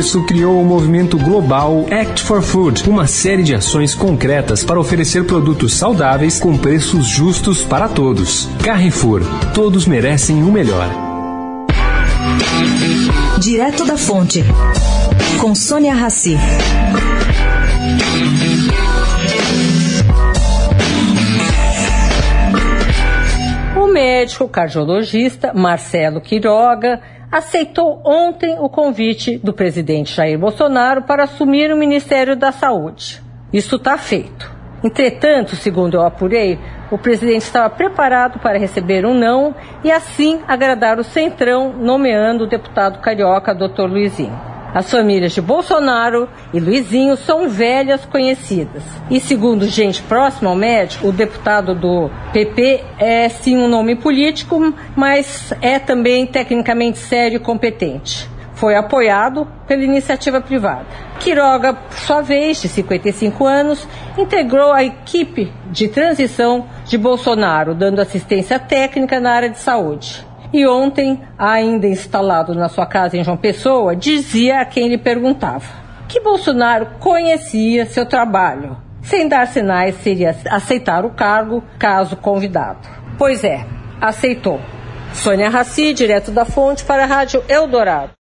isso criou o movimento global Act for Food, uma série de ações concretas para oferecer produtos saudáveis com preços justos para todos. Carrefour, todos merecem o melhor. Direto da Fonte, com Sônia Rassi. O médico cardiologista Marcelo Quiroga aceitou ontem o convite do presidente Jair Bolsonaro para assumir o Ministério da Saúde. Isso está feito. Entretanto, segundo eu apurei, o presidente estava preparado para receber um não e assim agradar o Centrão, nomeando o deputado carioca Dr. Luizinho. As famílias de Bolsonaro e Luizinho são velhas conhecidas. E segundo gente próxima ao médico, o deputado do PP é sim um nome político, mas é também tecnicamente sério e competente. Foi apoiado pela iniciativa privada. Quiroga, por sua vez, de 55 anos, integrou a equipe de transição de Bolsonaro, dando assistência técnica na área de saúde. E ontem, ainda instalado na sua casa em João Pessoa, dizia a quem lhe perguntava que Bolsonaro conhecia seu trabalho. Sem dar sinais, seria aceitar o cargo caso convidado. Pois é, aceitou. Sônia Raci, direto da fonte, para a Rádio Eldorado.